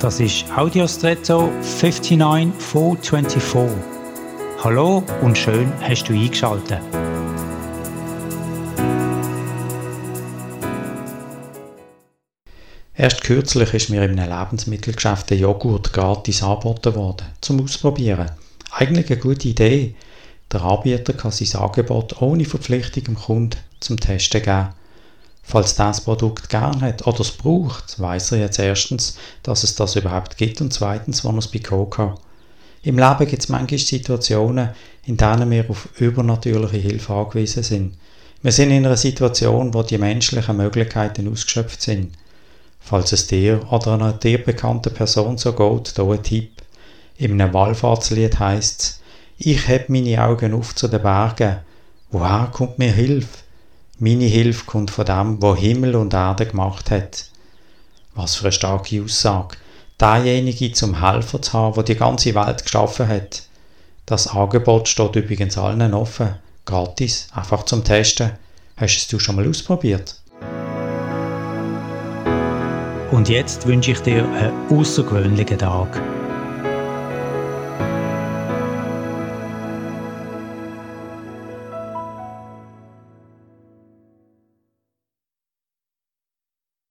Das ist Audiostretto 59424. Hallo und schön hast du eingeschaltet. Erst kürzlich ist mir in einem Lebensmittelgeschäft der Joghurt gratis angeboten worden, zum Ausprobieren. Eigentlich eine gute Idee. Der Anbieter kann sein Angebot ohne Verpflichtung dem Kunden zum Testen geben. Falls das Produkt gern hat oder es braucht, weiß er jetzt erstens, dass es das überhaupt gibt und zweitens, wann er es bekommen kann. Im Leben gibt es manchmal Situationen, in denen wir auf übernatürliche Hilfe angewiesen sind. Wir sind in einer Situation, wo die menschlichen Möglichkeiten ausgeschöpft sind. Falls es dir oder einer dir bekannten Person so geht, hier ein Tipp. In einem Wallfahrtslied heisst es, ich heb meine Augen auf zu den Bergen. Woher kommt mir Hilfe? Meine Hilfe kommt von dem, wo Himmel und Erde gemacht hat. Was für eine starke Aussage. Derjenige zum Helfer zu haben, der die ganze Welt geschaffen hat. Das Angebot steht übrigens allen offen. Gratis, einfach zum Testen. Hast es du schon mal ausprobiert? Und jetzt wünsche ich dir einen außergewöhnlichen Tag.